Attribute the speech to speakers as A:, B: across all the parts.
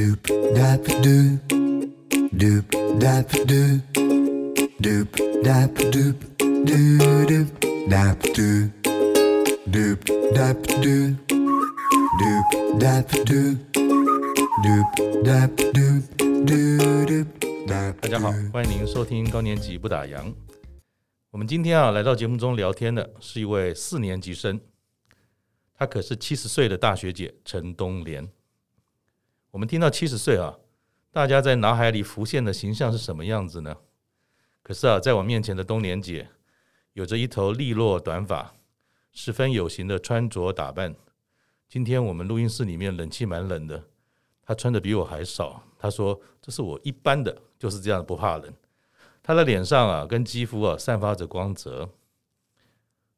A: Doop dap doop, doop dap doop, doop dap doop, doo doop dap doop, doop dap doop, doop dap doop, doop dap doop, doo doop dap
B: 大家好，欢迎您收听高年级不打烊。我们今天啊来到节目中聊天的是一位四年级生，她可是七十岁的大学姐陈冬莲。我们听到七十岁啊，大家在脑海里浮现的形象是什么样子呢？可是啊，在我面前的东莲姐，有着一头利落短发，十分有型的穿着打扮。今天我们录音室里面冷气蛮冷的，她穿的比我还少。她说：“这是我一般的，就是这样不怕冷。”她的脸上啊，跟肌肤啊，散发着光泽，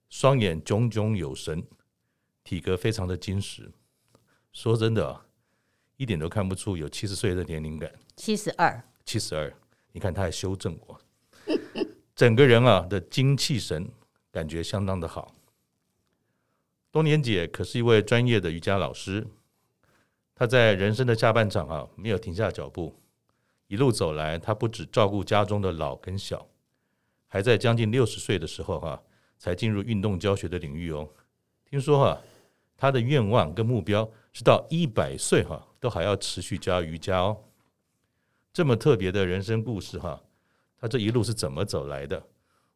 B: 双眼炯炯有神，体格非常的坚实。说真的啊，一点都看不出有七十岁的年龄感。
C: 七十二，
B: 七十二，你看他还修正我，整个人啊的精气神感觉相当的好。东年姐可是一位专业的瑜伽老师，她在人生的下半场啊，没有停下脚步。一路走来，她不止照顾家中的老跟小，还在将近六十岁的时候哈、啊，才进入运动教学的领域哦。听说哈、啊，他的愿望跟目标是到一百岁哈，都还要持续教瑜伽哦。这么特别的人生故事哈、啊，他这一路是怎么走来的？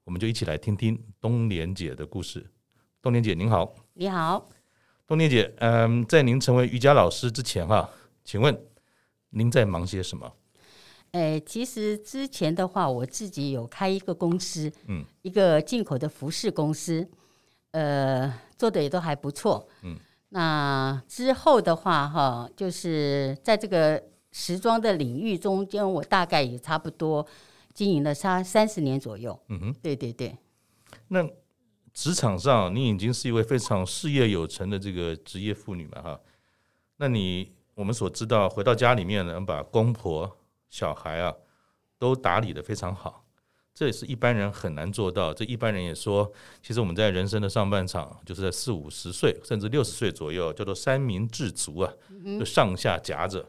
B: 我们就一起来听听东莲姐的故事。东莲姐您好，
C: 你好，
B: 东莲姐，嗯，在您成为瑜伽老师之前哈、啊，请问您在忙些什么？
C: 哎，其实之前的话，我自己有开一个公司，嗯，一个进口的服饰公司，呃，做的也都还不错，嗯。那之后的话，哈，就是在这个时装的领域中间，我大概也差不多经营了差三十年左右，嗯哼，对对对。
B: 那职场上，你已经是一位非常事业有成的这个职业妇女嘛，哈。那你我们所知道，回到家里面呢，把公婆。小孩啊，都打理得非常好，这也是一般人很难做到。这一般人也说，其实我们在人生的上半场，就是在四五十岁甚至六十岁左右，叫做三明治族啊，就上下夹着。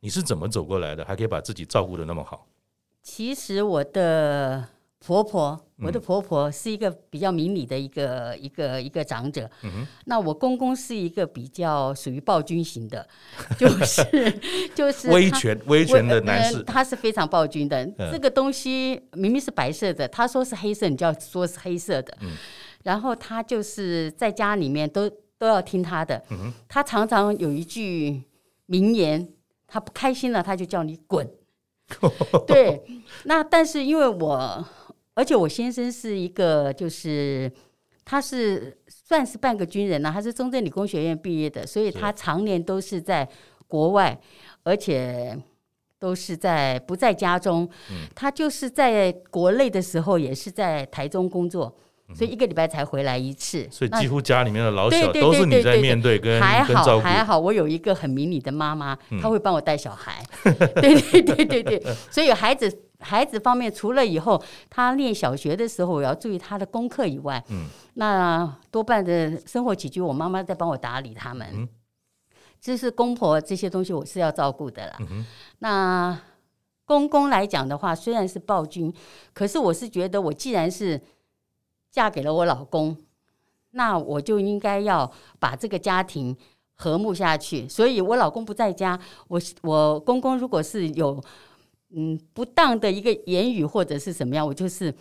B: 你是怎么走过来的？还可以把自己照顾的那么好？
C: 其实我的。婆婆，我的婆婆是一个比较明理的一个一个一个长者。那我公公是一个比较属于暴君型的，就是就是
B: 威权威权的男士，
C: 他是非常暴君的。嗯、这个东西明明是白色的，他说是黑色，你就要说是黑色的。嗯、然后他就是在家里面都都要听他的。他常常有一句名言，他不开心了，他就叫你滚。对，那但是因为我。而且我先生是一个，就是他是算是半个军人呢、啊，他是中正理工学院毕业的，所以他常年都是在国外，而且都是在不在家中。嗯、他就是在国内的时候，也是在台中工作，所以一个礼拜才回来一次。
B: 所以几乎家里面的老小都是你在面对跟
C: 还好还好，我有一个很迷你的妈妈，她会帮我带小孩。嗯、对对对对对，所以有孩子。孩子方面，除了以后他念小学的时候，我要注意他的功课以外，嗯，那多半的生活起居，我妈妈在帮我打理他们。嗯，就是公婆这些东西，我是要照顾的啦。嗯，那公公来讲的话，虽然是暴君，可是我是觉得，我既然是嫁给了我老公，那我就应该要把这个家庭和睦下去。所以我老公不在家，我我公公如果是有。嗯，不当的一个言语或者是什么样，我就是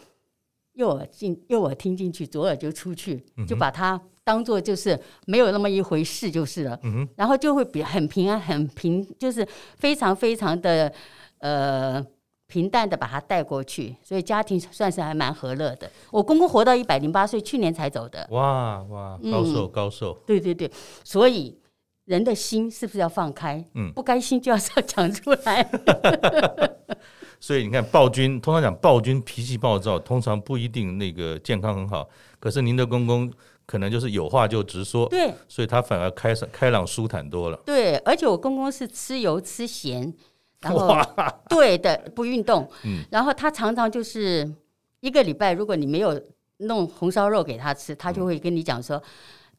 C: 右耳进右耳听进去，左耳就出去，就把它当做就是没有那么一回事就是了。然后就会比很平安、很平，就是非常非常的呃平淡的把它带过去，所以家庭算是还蛮和乐的。我公公活到一百零八岁，去年才走的。哇哇，高寿、嗯、高寿。对对对，所以。人的心是不是要放开？嗯，不甘心就要讲出来。
B: 所以你看，暴君通常讲暴君脾气暴躁，通常不一定那个健康很好。可是您的公公可能就是有话就直说，
C: 对，
B: 所以他反而开开朗舒坦多了。
C: 对，而且我公公是吃油吃咸，然后对的不运动，嗯，然后他常常就是一个礼拜，如果你没有弄红烧肉给他吃，他就会跟你讲说。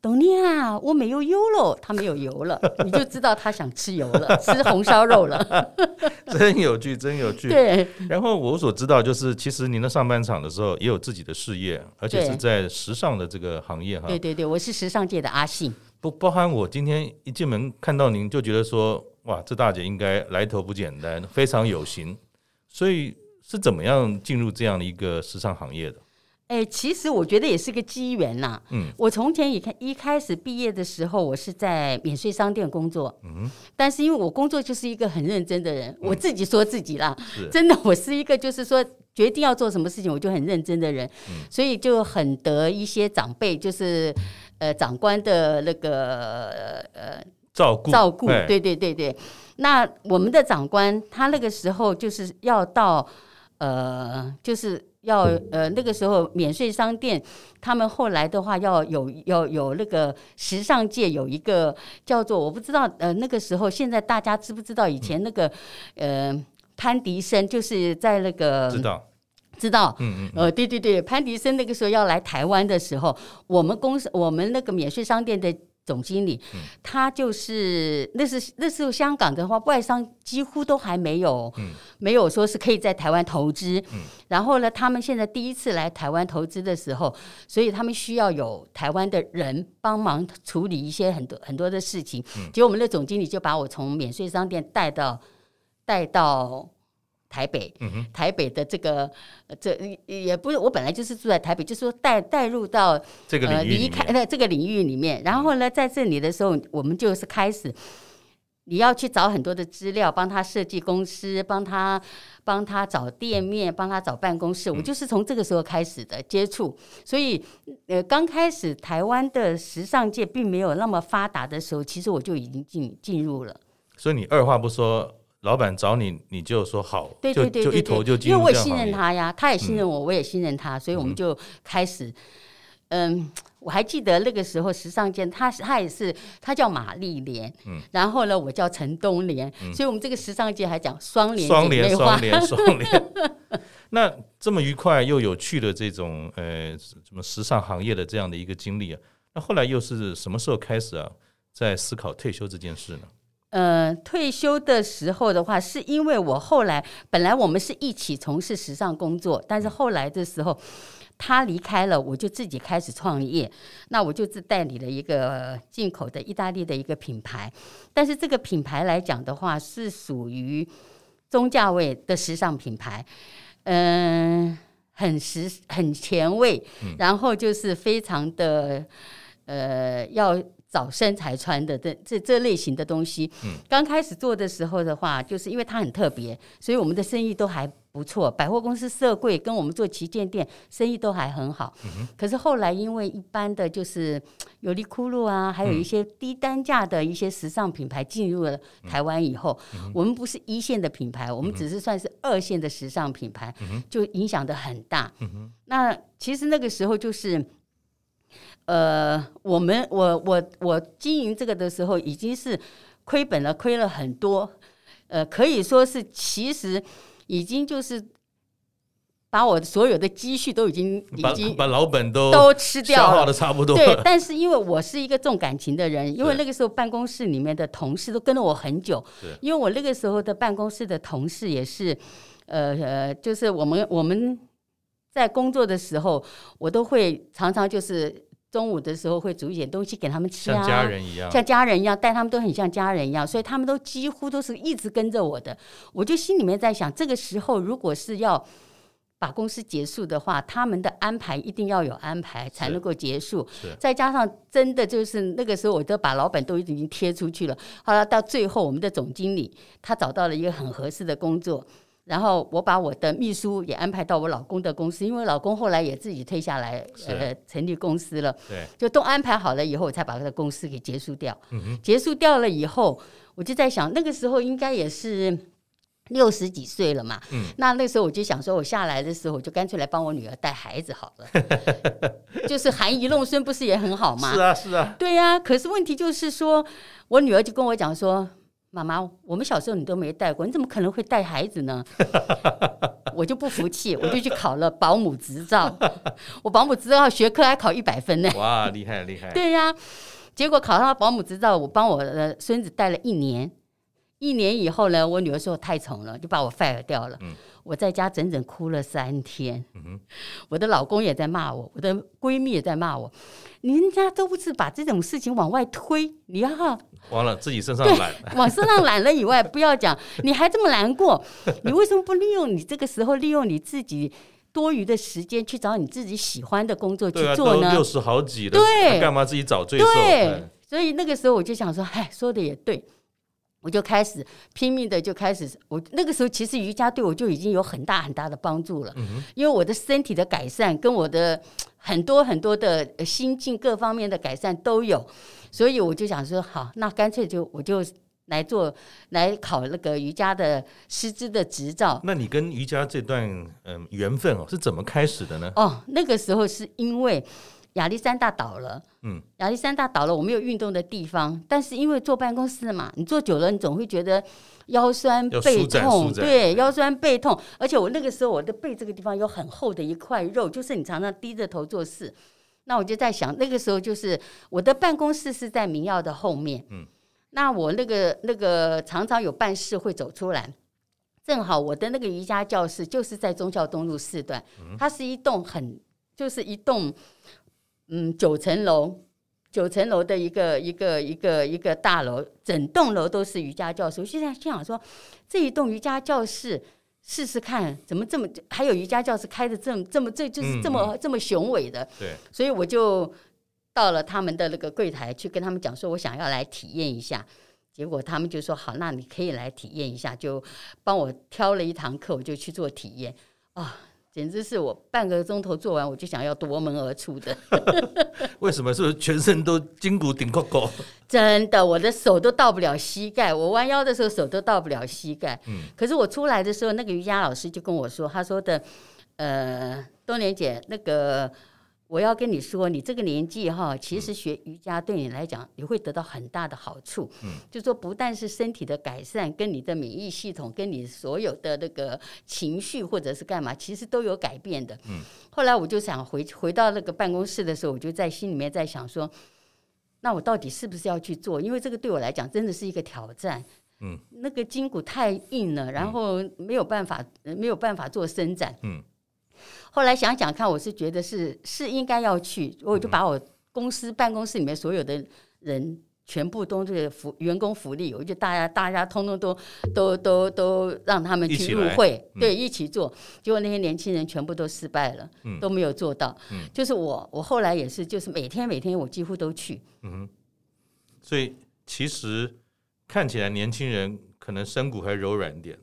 C: 董念啊，我没有油了，他没有油了，你就知道他想吃油了，吃红烧肉了。
B: 真有趣，真有趣。
C: 对。
B: 然后我所知道就是，其实您的上半场的时候也有自己的事业，而且是在时尚的这个行业哈。
C: 对对对，我是时尚界的阿信。
B: 不包含我今天一进门看到您就觉得说，哇，这大姐应该来头不简单，非常有型。所以是怎么样进入这样的一个时尚行业的？
C: 哎，其实我觉得也是个机缘呐。嗯，我从前一开一开始毕业的时候，我是在免税商店工作。嗯，但是因为我工作就是一个很认真的人，我自己说自己啦，真的，我是一个就是说决定要做什么事情我就很认真的人，所以就很得一些长辈就是。呃，长官的那个呃
B: 照顾
C: 照顾，对对对对。那我们的长官他那个时候就是要到呃，就是要呃那个时候免税商店，他们后来的话要有要有那个时尚界有一个叫做我不知道呃那个时候现在大家知不知道以前那个呃潘迪生就是在那个
B: 知道。
C: 知道，嗯嗯，呃，对对对，潘迪生那个时候要来台湾的时候，我们公司我们那个免税商店的总经理，嗯、他就是那是那时候香港的话，外商几乎都还没有，嗯、没有说是可以在台湾投资，嗯、然后呢，他们现在第一次来台湾投资的时候，所以他们需要有台湾的人帮忙处理一些很多很多的事情，嗯、结果我们的总经理就把我从免税商店带到带到。台北，台北的这个，这也不是我本来就是住在台北，就是说带带入到
B: 这个领域
C: 离开那这个领域里面。然后呢，在这里的时候，我们就是开始，你要去找很多的资料，帮他设计公司，帮他帮他找店面，帮他找办公室。我就是从这个时候开始的接触。所以，呃，刚开始台湾的时尚界并没有那么发达的时候，其实我就已经进进入了。
B: 所以你二话不说。老板找你，你就说好，
C: 对对对
B: 就就一头就进。
C: 因为我也信任他呀，他也信任我，嗯、我也信任他，所以我们就开始。嗯，我还记得那个时候时尚界，他他也是，他叫马丽莲，嗯，然后呢，我叫陈东莲，嗯、所以我们这个时尚界还讲双联，
B: 双联，双联，双联。那这么愉快又有趣的这种呃什么时尚行业的这样的一个经历啊，那后来又是什么时候开始啊，在思考退休这件事呢？
C: 呃，退休的时候的话，是因为我后来本来我们是一起从事时尚工作，但是后来的时候他离开了，我就自己开始创业。那我就自代理了一个进口的意大利的一个品牌，但是这个品牌来讲的话，是属于中价位的时尚品牌，嗯、很时很前卫，然后就是非常的呃要。找身材穿的这这这类型的东西，嗯，刚开始做的时候的话，就是因为它很特别，所以我们的生意都还不错。百货公司、设柜跟我们做旗舰店，生意都还很好。嗯。可是后来因为一般的就是优衣库路啊，还有一些低单价的一些时尚品牌进入了台湾以后，嗯。我们不是一线的品牌，我们只是算是二线的时尚品牌，嗯。就影响的很大。嗯。那其实那个时候就是。呃，我们我我我经营这个的时候已经是亏本了，亏了很多，呃，可以说是其实已经就是把我所有的积蓄都已经已经
B: 把老本都
C: 都吃掉了，
B: 的差不多。
C: 对，但是因为我是一个重感情的人，因为那个时候办公室里面的同事都跟了我很久，因为我那个时候的办公室的同事也是，呃呃，就是我们我们在工作的时候，我都会常常就是。中午的时候会煮一点东西给他们吃啊，
B: 像家人一样，
C: 像家人一样，带他们都很像家人一样，所以他们都几乎都是一直跟着我的。我就心里面在想，这个时候如果是要把公司结束的话，他们的安排一定要有安排才能够结束。再加上真的就是那个时候，我都把老板都已经贴出去了。后来到最后，我们的总经理他找到了一个很合适的工作。然后我把我的秘书也安排到我老公的公司，因为老公后来也自己退下来，呃，成立公司了。对，就都安排好了以后，我才把他的公司给结束掉。嗯。结束掉了以后，我就在想，那个时候应该也是六十几岁了嘛。嗯。那那时候我就想说，我下来的时候，我就干脆来帮我女儿带孩子好了。就是含饴弄孙，不是也很好吗？
B: 是啊，是啊。
C: 对呀，可是问题就是说，我女儿就跟我讲说。妈妈，我们小时候你都没带过，你怎么可能会带孩子呢？我就不服气，我就去考了保姆执照。我保姆执照学科还考一百分呢！
B: 哇，厉害厉害！
C: 对呀、啊，结果考上了保姆执照，我帮我的孙子带了一年。一年以后呢，我女儿说我太宠了，就把我 fire 掉了。嗯、我在家整整哭了三天。嗯、哼我的老公也在骂我，我的闺蜜也在骂我。人家都不是把这种事情往外推，你要
B: 完了自己身上揽，
C: 往身上揽了以外，不要讲，你还这么难过，你为什么不利用你这个时候，利用你自己多余的时间去找你自己喜欢的工作去做呢？
B: 六十好几了，
C: 对，
B: 干嘛自己找罪受？
C: 对，所以那个时候我就想说，哎，说的也对。我就开始拼命的就开始，我那个时候其实瑜伽对我就已经有很大很大的帮助了，嗯、因为我的身体的改善跟我的很多很多的心境各方面的改善都有，所以我就想说，好，那干脆就我就来做来考那个瑜伽的师资的执照。
B: 那你跟瑜伽这段嗯缘分哦是怎么开始的呢？
C: 哦，那个时候是因为。亚历山大倒了，嗯，亚历山大倒了，我没有运动的地方，但是因为坐办公室嘛，你坐久了，你总会觉得腰酸背痛，对，腰酸背痛，而且我那个时候我的背这个地方有很厚的一块肉，就是你常常低着头做事，那我就在想，那个时候就是我的办公室是在明耀的后面，嗯，那我那个那个常常有办事会走出来，正好我的那个瑜伽教室就是在忠孝东路四段，它是一栋很就是一栋。嗯，九层楼，九层楼的一个一个一个一个大楼，整栋楼都是瑜伽教室。我现在心想说，这一栋瑜伽教室试试看，怎么这么还有瑜伽教室开的这么这么这就是这么、嗯、这么雄伟的。对，所以我就到了他们的那个柜台去跟他们讲说，我想要来体验一下。结果他们就说好，那你可以来体验一下，就帮我挑了一堂课，我就去做体验啊。简直是我半个钟头做完，我就想要夺门而出的。
B: 为什么？是不是全身都筋骨顶扣扣？
C: 真的，我的手都到不了膝盖。我弯腰的时候，手都到不了膝盖。嗯。可是我出来的时候，那个瑜伽老师就跟我说：“他说的，呃，冬莲姐，那个。”我要跟你说，你这个年纪哈，其实学瑜伽对你来讲，你会得到很大的好处。嗯，就说不但是身体的改善，跟你的免疫系统，跟你所有的那个情绪或者是干嘛，其实都有改变的。嗯，后来我就想回回到那个办公室的时候，我就在心里面在想说，那我到底是不是要去做？因为这个对我来讲真的是一个挑战。嗯，那个筋骨太硬了，然后没有办法没有办法做伸展。嗯。后来想想看，我是觉得是是应该要去，我就把我公司办公室里面所有的人全部都这个福员工福利，我就大家大家通通都都都都让他们去入会，嗯、对，一起做。结果那些年轻人全部都失败了，嗯、都没有做到。嗯、就是我我后来也是，就是每天每天我几乎都去。嗯，
B: 所以其实看起来年轻人可能身骨还柔软一点。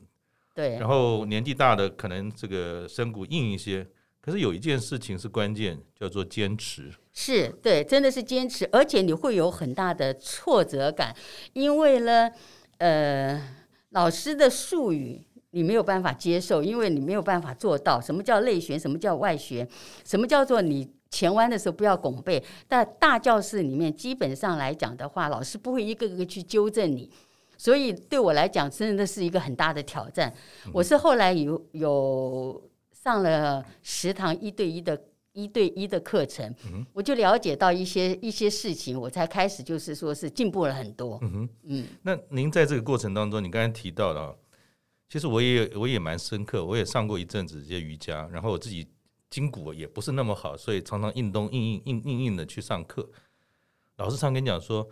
C: 对，
B: 然后年纪大的可能这个身骨硬一些，可是有一件事情是关键，叫做坚持。
C: 是对，真的是坚持，而且你会有很大的挫折感，因为呢，呃，老师的术语你没有办法接受，因为你没有办法做到。什么叫内旋？什么叫外旋？什么叫做你前弯的时候不要拱背？在大教室里面，基本上来讲的话，老师不会一个个去纠正你。所以对我来讲，真的是一个很大的挑战。我是后来有有上了食堂一对一的一对一的课程，我就了解到一些一些事情，我才开始就是说是进步了很多。嗯哼，
B: 嗯。那您在这个过程当中，你刚才提到了，其实我也我也蛮深刻，我也上过一阵子这些瑜伽，然后我自己筋骨也不是那么好，所以常常硬东硬硬硬硬硬的去上课。老师常跟你讲说。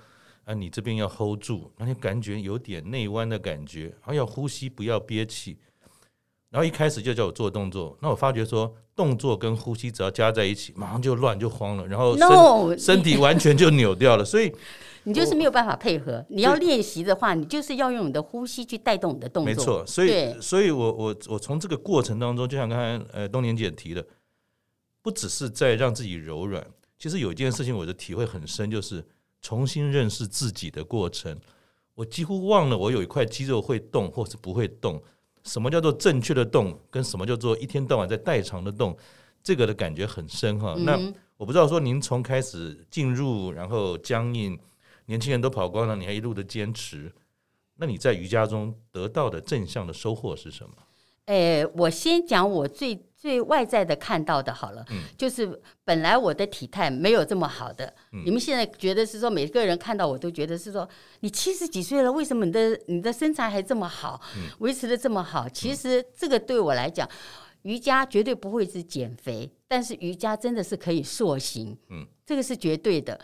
B: 啊，你这边要 hold 住，然后你感觉有点内弯的感觉，然后要呼吸，不要憋气。然后一开始就叫我做动作，那我发觉说动作跟呼吸只要加在一起，马上就乱就慌了，然后身 No, 身体完全就扭掉了。所以
C: 你就是没有办法配合。你要练习的话，你就是要用你的呼吸去带动你的动作。
B: 没错，所以所以我我我从这个过程当中，就像刚才呃冬年姐提的，不只是在让自己柔软，其实有一件事情我的体会很深，就是。重新认识自己的过程，我几乎忘了我有一块肌肉会动或是不会动。什么叫做正确的动，跟什么叫做一天到晚在代偿的动，这个的感觉很深哈。嗯、那我不知道说您从开始进入，然后僵硬，年轻人都跑光了，你还一路的坚持，那你在瑜伽中得到的正向的收获是什么？
C: 哎，我先讲我最最外在的看到的好了，嗯，就是本来我的体态没有这么好的，嗯，你们现在觉得是说每个人看到我都觉得是说你七十几岁了，为什么你的你的身材还这么好，维持的这么好？其实这个对我来讲，瑜伽绝对不会是减肥，但是瑜伽真的是可以塑形，嗯，这个是绝对的。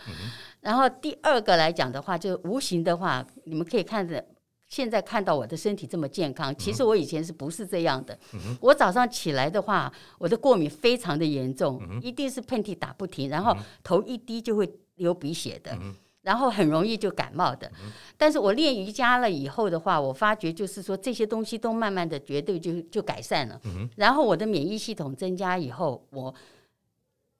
C: 然后第二个来讲的话，就无形的话，你们可以看着。现在看到我的身体这么健康，其实我以前是不是这样的？嗯、我早上起来的话，我的过敏非常的严重，嗯、一定是喷嚏打不停，然后头一低就会流鼻血的，嗯、然后很容易就感冒的。嗯、但是我练瑜伽了以后的话，我发觉就是说这些东西都慢慢的绝对就就改善了。嗯、然后我的免疫系统增加以后，我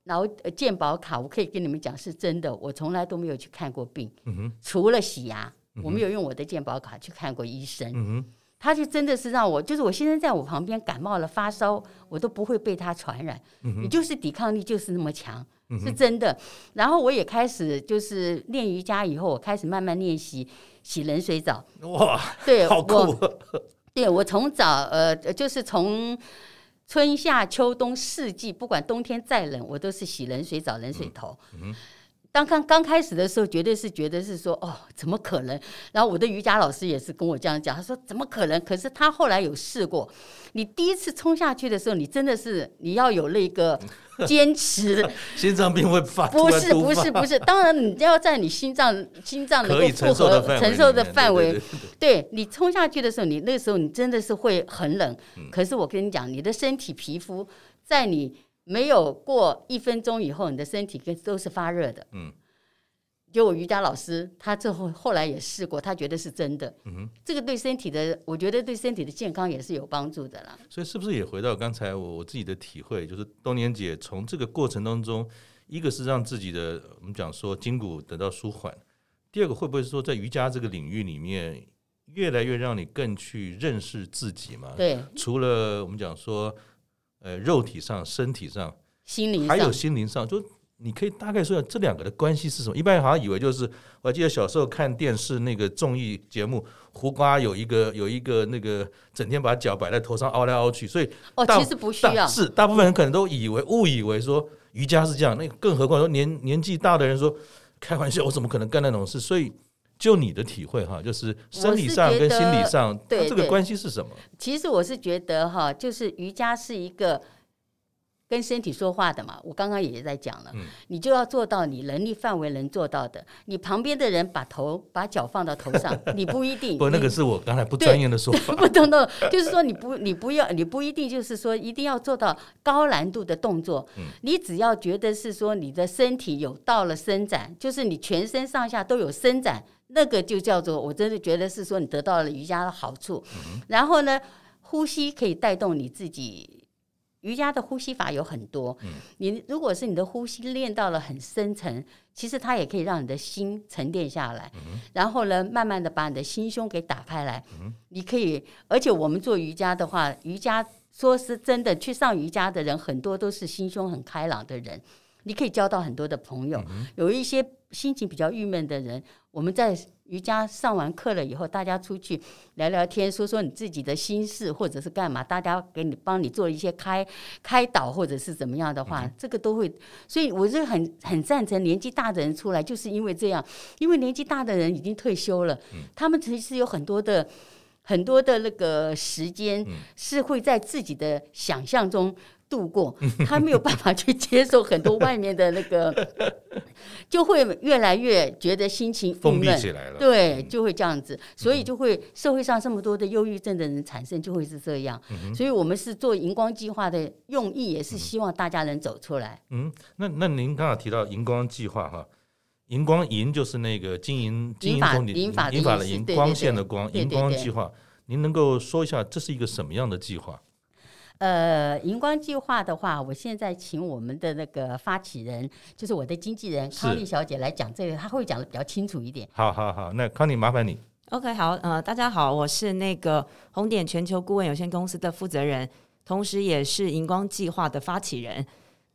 C: 然后健保卡我可以跟你们讲是真的，我从来都没有去看过病，嗯、除了洗牙。我没有用我的健保卡去看过医生，嗯、他就真的是让我，就是我先生在我旁边感冒了发烧，我都不会被他传染。嗯、你就是抵抗力就是那么强，嗯、是真的。然后我也开始就是练瑜伽以后，我开始慢慢练习洗冷水澡。
B: 哇，
C: 对，
B: 好酷！
C: 我对我从早呃，就是从春夏秋冬四季，不管冬天再冷，我都是洗冷水澡、冷水头。嗯嗯刚刚刚开始的时候，绝对是觉得是说哦，怎么可能？然后我的瑜伽老师也是跟我这样讲，他说怎么可能？可是他后来有试过，你第一次冲下去的时候，你真的是你要有那个 坚持，
B: 心脏病会发
C: 不是不是不是，当然你要在你心脏心脏能够负荷承受的范围，对你冲下去的时候，你那时候你真的是会很冷。可是我跟你讲，你的身体皮肤在你。没有过一分钟以后，你的身体跟都是发热的。嗯，就我瑜伽老师，他最后后来也试过，他觉得是真的。嗯，这个对身体的，我觉得对身体的健康也是有帮助的啦。
B: 所以是不是也回到刚才我我自己的体会，就是冬年姐从这个过程当中，一个是让自己的我们讲说筋骨得到舒缓，第二个会不会是说在瑜伽这个领域里面，越来越让你更去认识自己嘛？
C: 对，除
B: 了我们讲说。呃，肉体上、身体上、
C: 心灵，
B: 还有心灵上，就你可以大概说下这两个的关系是什么？一般人好像以为就是，我记得小时候看电视那个综艺节目，胡瓜有一个有一个那个整天把脚摆在头上凹来凹去，所以
C: 哦，其实不需要，
B: 是大部分人可能都以为误以为说瑜伽是这样，那更何况说年年纪大的人说开玩笑，我怎么可能干那种事？所以就你的体会哈，就是生理上跟心理上，对这个关系是什么？
C: 其实我是觉得哈，就是瑜伽是一个跟身体说话的嘛。我刚刚也在讲了，嗯、你就要做到你能力范围能做到的。你旁边的人把头把脚放到头上，你不一定。
B: 不，那个是我刚才不专业的说法。
C: 不懂懂，就是说你不你不要你不一定就是说一定要做到高难度的动作。嗯、你只要觉得是说你的身体有到了伸展，就是你全身上下都有伸展。那个就叫做，我真的觉得是说你得到了瑜伽的好处。嗯、然后呢，呼吸可以带动你自己。瑜伽的呼吸法有很多。嗯、你如果是你的呼吸练到了很深层，其实它也可以让你的心沉淀下来。嗯、然后呢，慢慢的把你的心胸给打开来。嗯、你可以，而且我们做瑜伽的话，瑜伽说是真的，去上瑜伽的人很多都是心胸很开朗的人。你可以交到很多的朋友。嗯、有一些心情比较郁闷的人，我们在瑜伽上完课了以后，大家出去聊聊天，说说你自己的心事，或者是干嘛，大家给你帮你做一些开开导，或者是怎么样的话，这个都会。所以我是很很赞成年纪大的人出来，就是因为这样，因为年纪大的人已经退休了，嗯、他们其实有很多的很多的那个时间是会在自己的想象中。度过，他没有办法去接受很多外面的那个，就会越来越觉得心情
B: 封闭起来了。
C: 对，就会这样子，所以就会社会上这么多的忧郁症的人产生，就会是这样。嗯、所以我们是做荧光计划的用意，也是希望大家能走出来。
B: 嗯，那那您刚刚提到荧光计划哈，荧光银就是那个金银金银铜银法银法的银光线的光荧光计划，您能够说一下这是一个什么样的计划？
C: 呃，荧光计划的话，我现在请我们的那个发起人，就是我的经纪人康丽小姐来讲这个，她会讲的比较清楚一点。
B: 好好好，那康丽麻烦你。
D: OK，好，呃，大家好，我是那个红点全球顾问有限公司的负责人，同时也是荧光计划的发起人。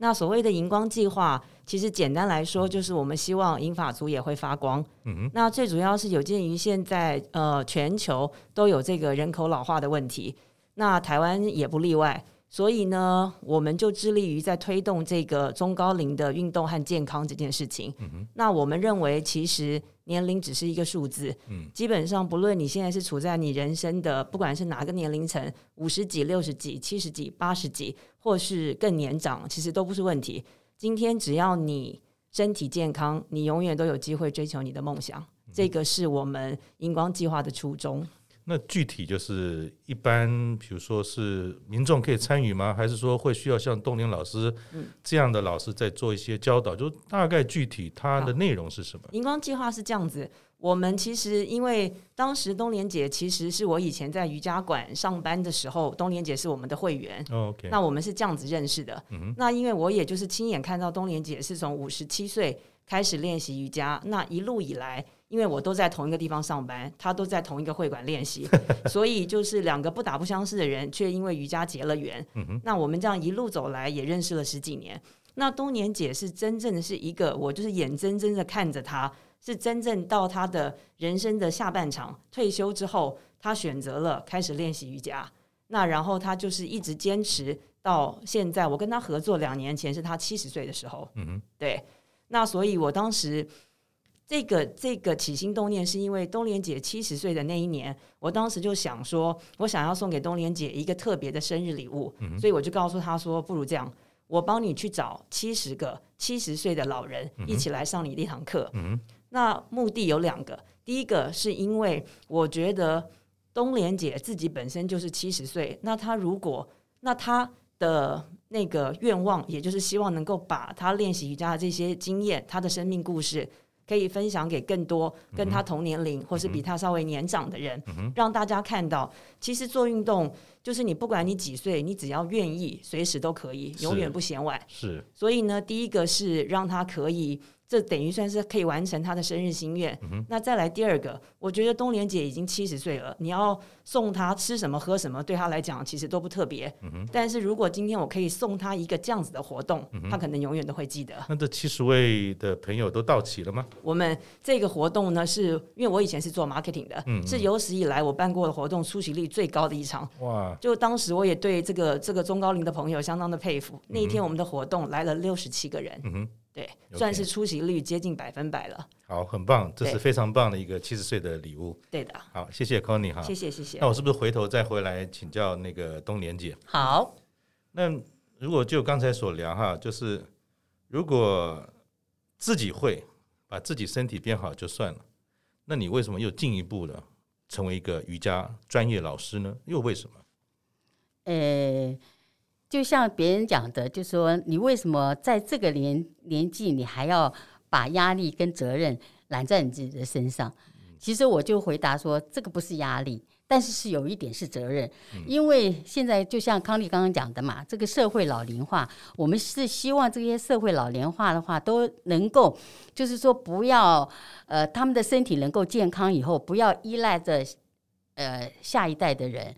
D: 那所谓的荧光计划，其实简单来说，就是我们希望银发族也会发光。嗯哼。那最主要是有鉴于现在呃全球都有这个人口老化的问题，那台湾也不例外。所以呢，我们就致力于在推动这个中高龄的运动和健康这件事情。嗯。那我们认为，其实年龄只是一个数字。嗯。基本上，不论你现在是处在你人生的不管是哪个年龄层，五十几、六十几、七十几、八十几，或是更年长，其实都不是问题。今天只要你身体健康，你永远都有机会追求你的梦想。嗯。这个是我们荧光计划的初衷。
B: 那具体就是一般，比如说是民众可以参与吗？还是说会需要像东林老师这样的老师在做一些教导？就大概具体它的内容是什么？
D: 荧光计划是这样子，我们其实因为当时东莲姐其实是我以前在瑜伽馆上班的时候，东莲姐是我们的会员。
B: Oh, OK，
D: 那我们是这样子认识的。嗯。那因为我也就是亲眼看到东莲姐是从五十七岁开始练习瑜伽，那一路以来。因为我都在同一个地方上班，他都在同一个会馆练习，所以就是两个不打不相识的人，却因为瑜伽结了缘。嗯。那我们这样一路走来，也认识了十几年。那东年姐是真正的是一个，我就是眼睁睁的看着她，是真正到她的人生的下半场退休之后，她选择了开始练习瑜伽。那然后她就是一直坚持到现在。我跟她合作两年前是她七十岁的时候。嗯哼。对。那所以我当时。这个这个起心动念是因为东莲姐七十岁的那一年，我当时就想说，我想要送给东莲姐一个特别的生日礼物，嗯、所以我就告诉她说，不如这样，我帮你去找七十个七十岁的老人一起来上你那堂课。嗯、那目的有两个，第一个是因为我觉得东莲姐自己本身就是七十岁，那她如果那她的那个愿望，也就是希望能够把他练习瑜伽的这些经验，他的生命故事。可以分享给更多跟他同年龄或是比他稍微年长的人，让大家看到，其实做运动就是你不管你几岁，你只要愿意，随时都可以，永远不嫌晚。
B: 是，
D: 所以呢，第一个是让他可以。这等于算是可以完成他的生日心愿。嗯、那再来第二个，我觉得东莲姐已经七十岁了，你要送她吃什么喝什么，对她来讲其实都不特别。嗯、但是如果今天我可以送她一个这样子的活动，她、嗯、可能永远都会记得。
B: 那这七十位的朋友都到齐了吗？
D: 我们这个活动呢，是因为我以前是做 marketing 的，嗯、是有史以来我办过的活动出席率最高的一场。哇！就当时我也对这个这个中高龄的朋友相当的佩服。嗯、那一天我们的活动来了六十七个人。嗯对，算是出席率接近百分百了。
B: 好，很棒，这是非常棒的一个七十岁的礼物。
D: 对的。
B: 好，谢谢 Connie 哈。
D: 谢谢谢谢。
B: 那我是不是回头再回来请教那个东莲姐？
C: 好。
B: 那如果就刚才所聊哈，就是如果自己会把自己身体变好就算了，那你为什么又进一步的成为一个瑜伽专业老师呢？又为什么？
C: 呃。就像别人讲的，就说你为什么在这个年年纪，你还要把压力跟责任揽在你自己的身上？其实我就回答说，这个不是压力，但是是有一点是责任。因为现在就像康丽刚刚讲的嘛，这个社会老龄化，我们是希望这些社会老龄化的话都能够，就是说不要呃，他们的身体能够健康以后，不要依赖着。呃，下一代的人，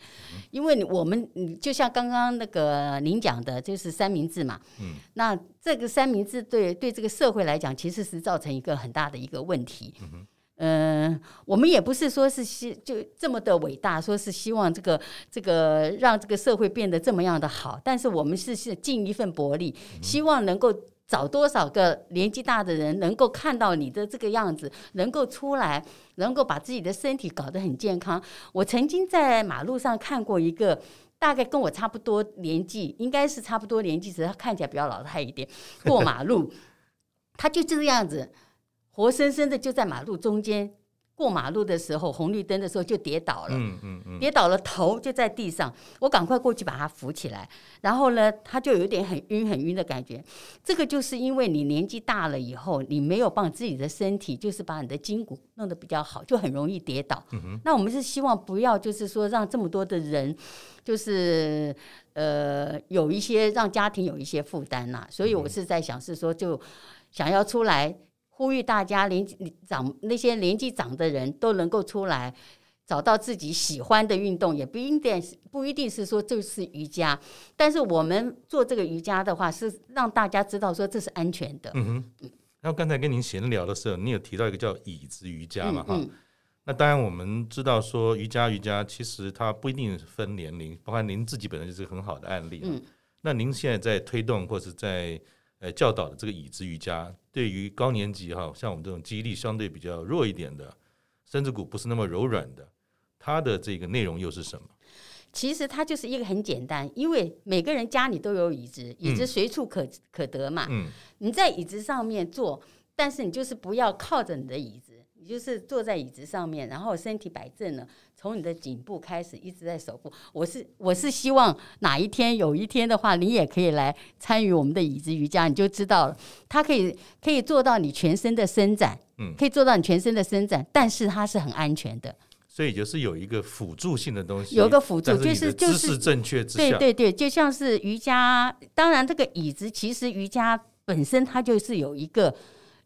C: 因为我们，你就像刚刚那个您讲的，就是三明治嘛。嗯。那这个三明治对对这个社会来讲，其实是造成一个很大的一个问题。嗯。呃，我们也不是说是希就这么的伟大，说是希望这个这个让这个社会变得这么样的好，但是我们是是尽一份薄力，希望能够。找多少个年纪大的人能够看到你的这个样子，能够出来，能够把自己的身体搞得很健康。我曾经在马路上看过一个，大概跟我差不多年纪，应该是差不多年纪，只是他看起来比较老态一点，过马路，他就这个样子，活生生的就在马路中间。过马路的时候，红绿灯的时候就跌倒了，嗯嗯嗯、跌倒了，头就在地上。我赶快过去把他扶起来，然后呢，他就有点很晕很晕的感觉。这个就是因为你年纪大了以后，你没有帮自己的身体，就是把你的筋骨弄得比较好，就很容易跌倒。那我们是希望不要，就是说让这么多的人，就是呃有一些让家庭有一些负担呐。所以我是在想，是说就想要出来。呼吁大家年纪长那些年纪长的人都能够出来找到自己喜欢的运动，也不一定不一定是说就是瑜伽。但是我们做这个瑜伽的话，是让大家知道说这是安全的。
B: 嗯哼。然后刚才跟您闲聊的时候，你有提到一个叫椅子瑜伽嘛？哈、
C: 嗯嗯。
B: 那当然我们知道说瑜伽瑜伽其实它不一定分年龄，包括您自己本身就是个很好的案例。嗯。那您现在在推动或是在呃教导的这个椅子瑜伽，对于高年级哈，像我们这种记忆力相对比较弱一点的，身子骨不是那么柔软的，它的这个内容又是什么？
C: 其实它就是一个很简单，因为每个人家里都有椅子，椅子随处可可得嘛。嗯。你在椅子上面坐，但是你就是不要靠着你的椅子，你就是坐在椅子上面，然后身体摆正了。从你的颈部开始，一直在手部。我是我是希望哪一天有一天的话，你也可以来参与我们的椅子瑜伽，你就知道了。它可以可以做到你全身的伸展，嗯，可以做到你全身的伸展，但是它是很安全的。
B: 所以就是有一个辅助性的东西，
C: 有一个辅助，就是就是
B: 正确之下，
C: 对对对，就像是瑜伽。当然，这个椅子其实瑜伽本身它就是有一个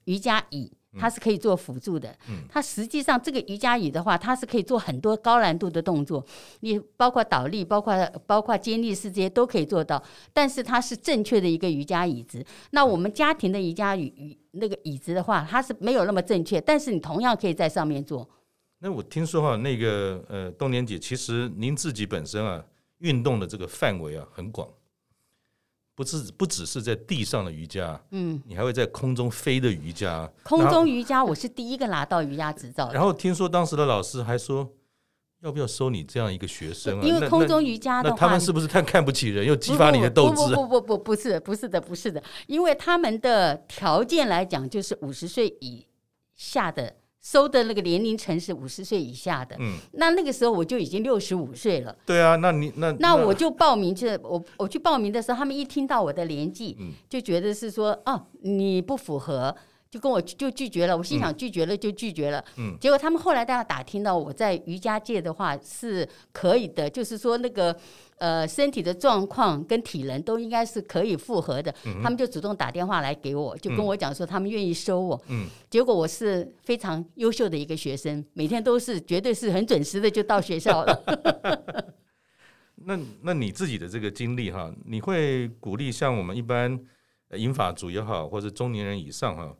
C: 瑜伽椅。它是可以做辅助的，嗯，它实际上这个瑜伽椅的话，它是可以做很多高难度的动作，你包括倒立，包括包括肩力式这些都可以做到。但是它是正确的一个瑜伽椅子。那我们家庭的瑜伽椅那个椅子的话，它是没有那么正确，但是你同样可以在上面做。
B: 那我听说哈，那个呃，冬莲姐，其实您自己本身啊，运动的这个范围啊很广。不是不只是在地上的瑜伽，嗯，你还会在空中飞的瑜伽。
C: 空中瑜伽，我是第一个拿到瑜伽执照。
B: 然后听说当时的老师还说，要不要收你这样一个学生啊？
C: 因为空中瑜伽的话，
B: 他们是不是太看不起人，又激发你的斗志？
C: 不不不不不，不是不是的不是的，因为他们的条件来讲，就是五十岁以下的。收的那个年龄层是五十岁以下的，嗯，那那个时候我就已经六十五岁了。
B: 对啊，那你那
C: 那我就报名去，我我去报名的时候，他们一听到我的年纪，嗯，就觉得是说，哦，你不符合。就跟我就拒绝了，我心想拒绝了就拒绝了。嗯，结果他们后来大家打听到我在瑜伽界的话是可以的，就是说那个呃身体的状况跟体能都应该是可以复合的。嗯，他们就主动打电话来给我，就跟我讲说他们愿意收我。嗯，结果我是非常优秀的一个学生，每天都是绝对是很准时的就到学校了。
B: 那那你自己的这个经历哈，你会鼓励像我们一般银发族也好，或者中年人以上哈？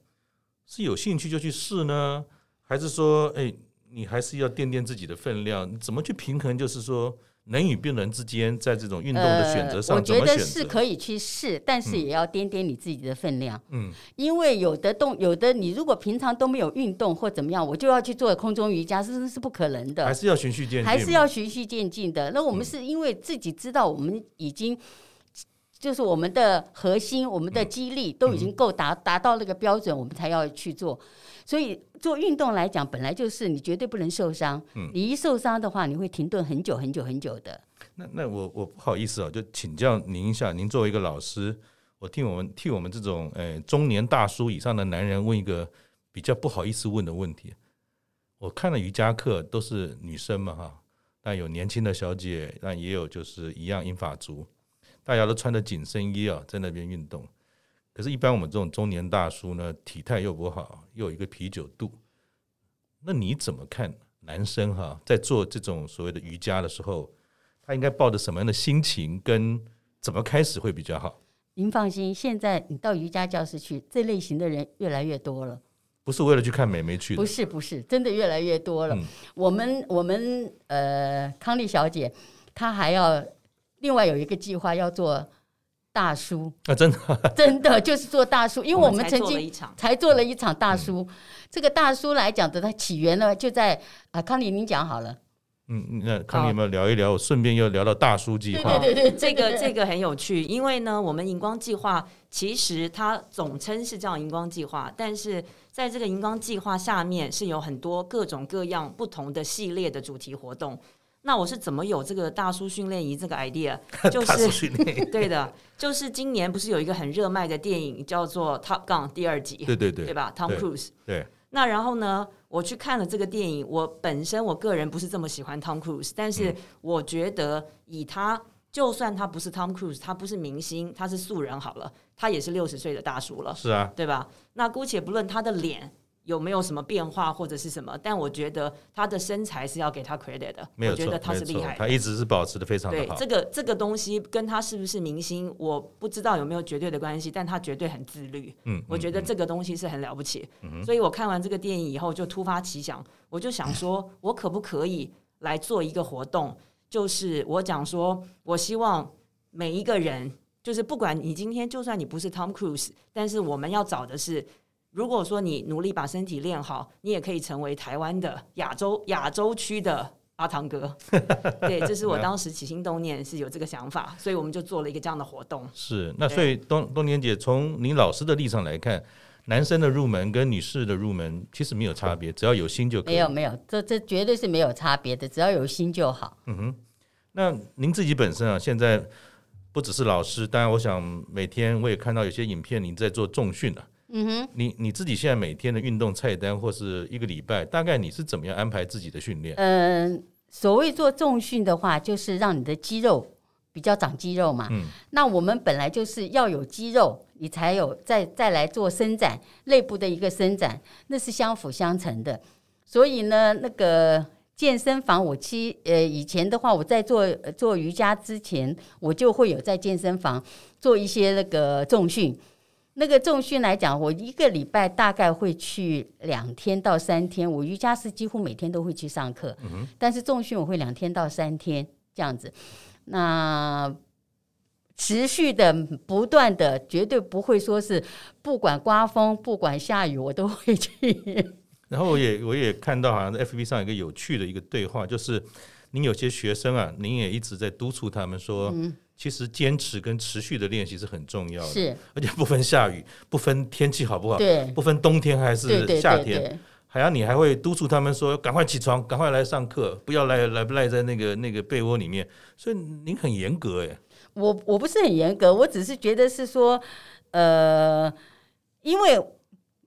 B: 是有兴趣就去试呢，还是说，哎，你还是要掂掂自己的分量？你怎么去平衡？就是说，人与病人之间，在这种运动的选择上，
C: 呃，我觉得是可以去试，但是也要掂掂你自己的分量。嗯，因为有的动，有的你如果平常都没有运动或怎么样，我就要去做空中瑜伽，是是不可能的。
B: 还是要循序渐进，
C: 还是要循序渐进的。那我们是因为自己知道，我们已经。就是我们的核心，我们的肌力都已经够达达到那个标准，我们才要去做。所以做运动来讲，本来就是你绝对不能受伤。你一受伤的话，你会停顿很久很久很久的。
B: 那那我我不好意思啊，就请教您一下，您作为一个老师，我替我们替我们这种呃中年大叔以上的男人问一个比较不好意思问的问题。我看了瑜伽课都是女生嘛哈，但有年轻的小姐，但也有就是一样英法族。大家都穿着紧身衣啊，在那边运动。可是，一般我们这种中年大叔呢，体态又不好，又有一个啤酒肚。那你怎么看男生哈，在做这种所谓的瑜伽的时候，他应该抱着什么样的心情，跟怎么开始会比较好？
C: 您放心，现在你到瑜伽教室去，这类型的人越来越多了。
B: 不是为了去看美眉去的。
C: 不是，不是，真的越来越多了。嗯、我们，我们，呃，康丽小姐，她还要。另外有一个计划要做大叔
B: 啊，真的
C: 真的就是做大叔，因为我们曾经才做了一场大叔。这个大叔来讲的，它起源呢就在啊，康妮您讲好了。
B: 嗯，那康妮有没有聊一聊？顺便又聊到大叔计划。
C: 对对对，
D: 这个这个很有趣，因为呢，我们荧光计划其实它总称是叫荧光计划，但是在这个荧光计划下面是有很多各种各样不同的系列的主题活动。那我是怎么有这个大叔训练营这个 idea？就是 对的，就是今年不是有一个很热卖的电影叫做《Top Gun》第二集，
B: 对对对，
D: 对吧？Tom Cruise。
B: 对。
D: 那然后呢，我去看了这个电影，我本身我个人不是这么喜欢 Tom Cruise，但是我觉得以他，就算他不是 Tom Cruise，他不是明星，他是素人好了，他也是六十岁的大叔了，
B: 是啊，
D: 对吧？那姑且不论他的脸有没有什么变化或者是什么，但我觉得他的身材是要给他 credit 的，
B: 没有，
D: 我觉得他是厉害的，
B: 他一直是保持的非常的好。
D: 对，这个这个东西跟他是不是明星，我不知道有没有绝对的关系，但他绝对很自律。嗯，我觉得这个东西是很了不起。嗯，所以我看完这个电影以后就突发奇想，我就想说，我可不可以来做一个活动，就是我讲说，我希望每一个人，就是不管你今天就算你不是 Tom Cruise，但是我们要找的是。如果说你努力把身体练好，你也可以成为台湾的亚洲 亚洲区的阿汤哥。对，这是我当时起心动念是有这个想法，所以我们就做了一个这样的活动。
B: 是，那所以冬冬年姐从您老师的立场来看，男生的入门跟女士的入门其实没有差别，只要有心就可以。
C: 没有没有，这这绝对是没有差别的，只要有心就好。
B: 嗯哼，那您自己本身啊，现在不只是老师，当然我想每天我也看到有些影片，您在做重训啊。嗯哼，你你自己现在每天的运动菜单或是一个礼拜，大概你是怎么样安排自己的训练？
C: 嗯，所谓做重训的话，就是让你的肌肉比较长肌肉嘛。嗯，那我们本来就是要有肌肉，你才有再再来做伸展，内部的一个伸展，那是相辅相成的。所以呢，那个健身房，我其呃以前的话，我在做做瑜伽之前，我就会有在健身房做一些那个重训。那个重训来讲，我一个礼拜大概会去两天到三天。我瑜伽是几乎每天都会去上课，但是重训我会两天到三天这样子。那持续的、不断的，绝对不会说是不管刮风、不管下雨，我都会去。
B: 然后我也我也看到，好像在 FB 上有一个有趣的一个对话，就是您有些学生啊，您也一直在督促他们说。其实坚持跟持续的练习是很重要的，
C: 是，
B: 而且不分下雨，不分天气好不好，
C: 对，
B: 不分冬天还是夏天，
C: 对对。对对，
B: 还要你还会督促他们说，赶快起床，赶快来上课，不要赖赖不赖在那个那个被窝里面。所以您很严格哎，
C: 我我不是很严格，我只是觉得是说，呃，因为。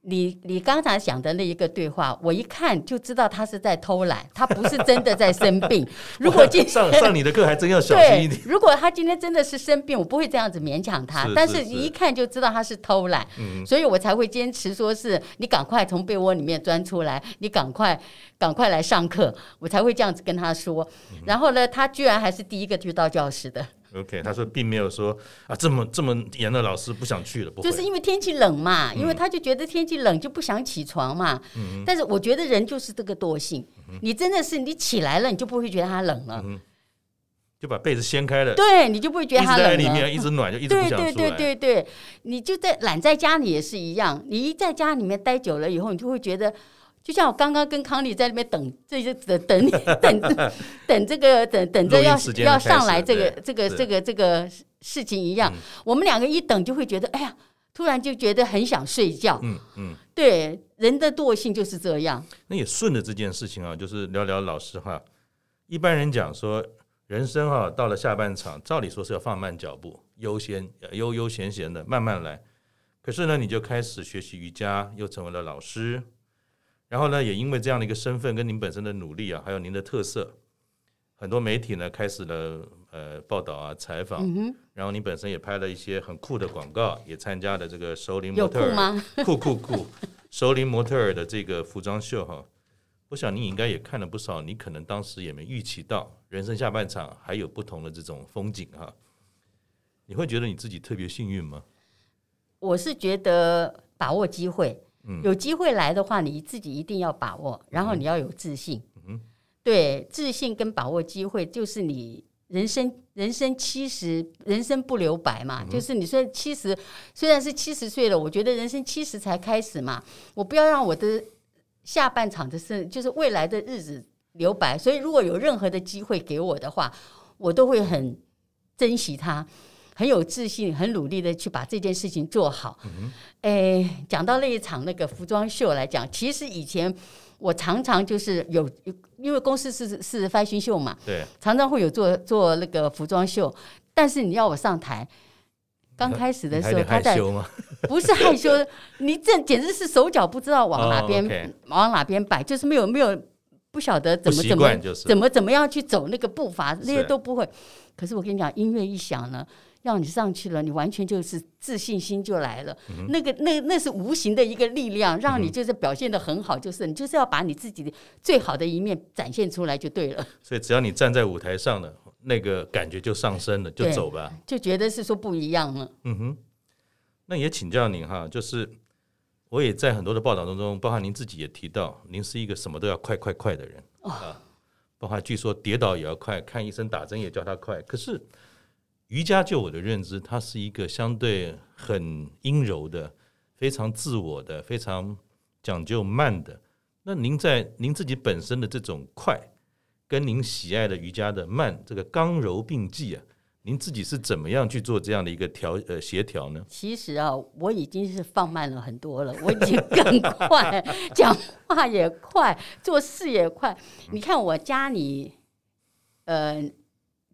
C: 你你刚才讲的那一个对话，我一看就知道他是在偷懒，他不是真的在生病。如果今天
B: 上上你的课还真要小心一点。
C: 如果他今天真的是生病，我不会这样子勉强他。但是一看就知道他是偷懒，嗯、所以我才会坚持说是你赶快从被窝里面钻出来，你赶快赶快来上课，我才会这样子跟他说。然后呢，他居然还是第一个去到教室的。
B: OK，他说并没有说啊，这么这么严的老师不想去了，不
C: 就是因为天气冷嘛，嗯、因为他就觉得天气冷就不想起床嘛。嗯、但是我觉得人就是这个惰性，嗯、你真的是你起来了，你就不会觉得他冷了，嗯、
B: 就把被子掀开了，
C: 对，你就不会觉得它冷了。
B: 在里面一直暖，就一直。
C: 对对对对对，你就在懒在家里也是一样，你一在家里面待久了以后，你就会觉得。就像我刚刚跟康丽在那边等，这就等等等 等这个等等着要要上来这个这个这个这个事情一样，我们两个一等就会觉得，哎呀，突然就觉得很想睡觉。嗯嗯，对，人的惰性就是这样。
B: 那也顺着这件事情啊，就是聊聊老师哈。一般人讲说，人生啊，到了下半场，照理说是要放慢脚步，悠闲悠悠闲闲的慢慢来。可是呢，你就开始学习瑜伽，又成为了老师。然后呢，也因为这样的一个身份跟您本身的努力啊，还有您的特色，很多媒体呢开始了呃报道啊采访，嗯、然后您本身也拍了一些很酷的广告，也参加了这个熟龄模特儿酷酷酷熟龄模特儿的这个服装秀哈。我想你应该也看了不少，你可能当时也没预期到人生下半场还有不同的这种风景哈。你会觉得你自己特别幸运吗？
C: 我是觉得把握机会。有机会来的话，你自己一定要把握，然后你要有自信。嗯，对，自信跟把握机会，就是你人生人生七十，人生不留白嘛。嗯、就是你说七十，虽然是七十岁了，我觉得人生七十才开始嘛，我不要让我的下半场的生，就是未来的日子留白。所以，如果有任何的机会给我的话，我都会很珍惜它。很有自信，很努力的去把这件事情做好。哎，讲到那一场那个服装秀来讲，其实以前我常常就是有，因为公司是是 fashion 秀嘛，
B: 对，
C: 常常会有做做那个服装秀。但是你要我上台，刚开始的时候，他在 不是害羞，你这简直是手脚不知道往哪边、往哪边摆，就是没有没有。不不晓得怎
B: 么
C: 怎
B: 么就是
C: 怎么怎么样去走那个步伐，那些都不会。可是我跟你讲，音乐一响呢，让你上去了，你完全就是自信心就来了。
B: 嗯
C: 那个那那是无形的一个力量，让你就是表现得很好，就是你就是要把你自己的最好的一面展现出来就对了。
B: 所以只要你站在舞台上了，那个感觉就上升了，就走吧。
C: 就觉得是说不一样了。
B: 嗯哼，那也请教您哈，就是我也在很多的报道当中，包括您自己也提到，您是一个什么都要快快快的人、啊，包括据说跌倒也要快，看医生打针也叫他快。可是瑜伽就我的认知，它是一个相对很阴柔的、非常自我的、非常讲究慢的。那您在您自己本身的这种快，跟您喜爱的瑜伽的慢，这个刚柔并济啊。您自己是怎么样去做这样的一个调呃协调呢？
C: 其实啊，我已经是放慢了很多了，我已经更快，讲话也快，做事也快。你看我家里，呃，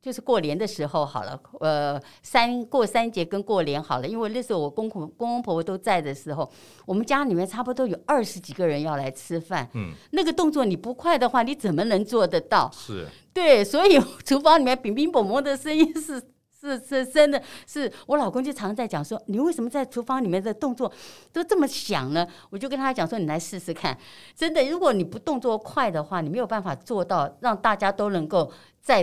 C: 就是过年的时候好了，呃，三过三节跟过年好了，因为那时候我公公公公婆婆都在的时候，我们家里面差不多有二十几个人要来吃饭。
B: 嗯，
C: 那个动作你不快的话，你怎么能做得到？
B: 是
C: 对，所以厨房里面乒乒乓乓的声音是是是真的是，我老公就常在讲说，你为什么在厨房里面的动作都这么响呢？我就跟他讲说，你来试试看，真的，如果你不动作快的话，你没有办法做到让大家都能够在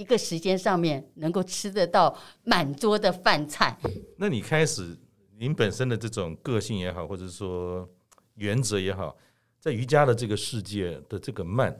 C: 一个时间上面能够吃得到满桌的饭菜。
B: 那你开始您本身的这种个性也好，或者说原则也好，在瑜伽的这个世界的这个慢。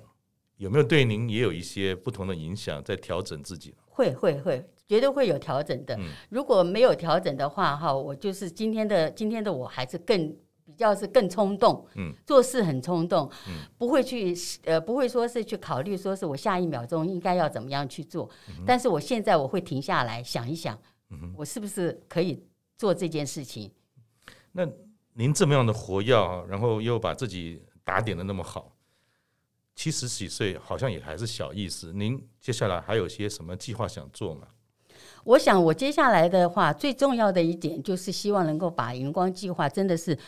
B: 有没有对您也有一些不同的影响，在调整自己？
C: 会会会，绝对会有调整的。
B: 嗯、
C: 如果没有调整的话，哈，我就是今天的今天的我还是更比较是更冲动，
B: 嗯，
C: 做事很冲动，
B: 嗯，
C: 不会去呃不会说是去考虑说是我下一秒钟应该要怎么样去做，嗯、但是我现在我会停下来想一想，嗯，我是不是可以做这件事情？
B: 那您这么样的活跃，然后又把自己打点的那么好。七十几岁好像也还是小意思。您接下来还有些什么计划想做吗？
C: 我想我接下来的话，最重要的一点就是希望能够把荧光计划真的是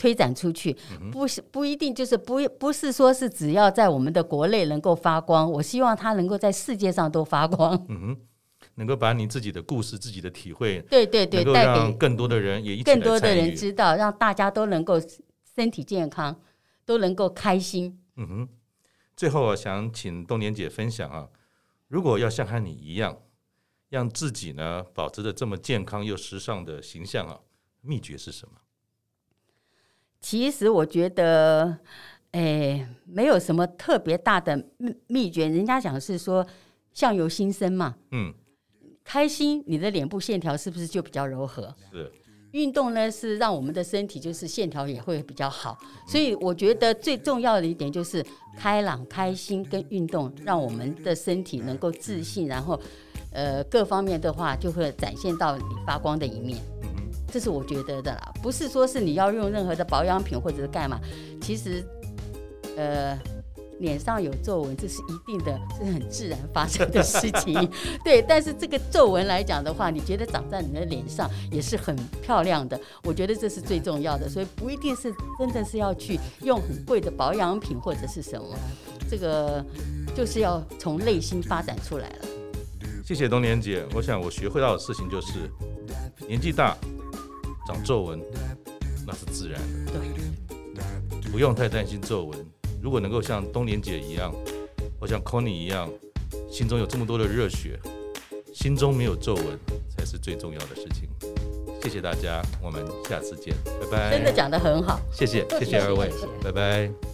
C: 推展出去，不是不一定就是不不是说是只要在我们的国内能够发光，我希望它能够在世界上都发光。
B: 嗯哼，能够把你自己的故事、自己的体会，
C: 对对对，带给
B: 更多的人也一起
C: 更多的人知道，让大家都能够身体健康，都能够开心。
B: 嗯哼。最后，我想请冬莲姐分享啊，如果要像和你一样，让自己呢保持着这么健康又时尚的形象啊，秘诀是什么？
C: 其实我觉得，哎，没有什么特别大的秘秘诀。人家讲是说，相由心生嘛。
B: 嗯，
C: 开心，你的脸部线条是不是就比较柔和？
B: 是。
C: 运动呢，是让我们的身体就是线条也会比较好，所以我觉得最重要的一点就是开朗、开心跟运动，让我们的身体能够自信，然后呃各方面的话就会展现到你发光的一面。这是我觉得的啦，不是说是你要用任何的保养品或者是干嘛，其实呃。脸上有皱纹，这是一定的，是很自然发生的事情。对，但是这个皱纹来讲的话，你觉得长在你的脸上也是很漂亮的。我觉得这是最重要的，所以不一定是真的是要去用很贵的保养品或者是什么，这个就是要从内心发展出来了。
B: 谢谢冬莲姐，我想我学会到的事情就是，年纪大长皱纹那是自然的，不用太担心皱纹。如果能够像冬莲姐一样，或像 Connie 一样，心中有这么多的热血，心中没有皱纹才是最重要的事情。谢谢大家，我们下次见，拜拜。
C: 真的讲得很好，
B: 谢谢，谢谢二位，拜拜。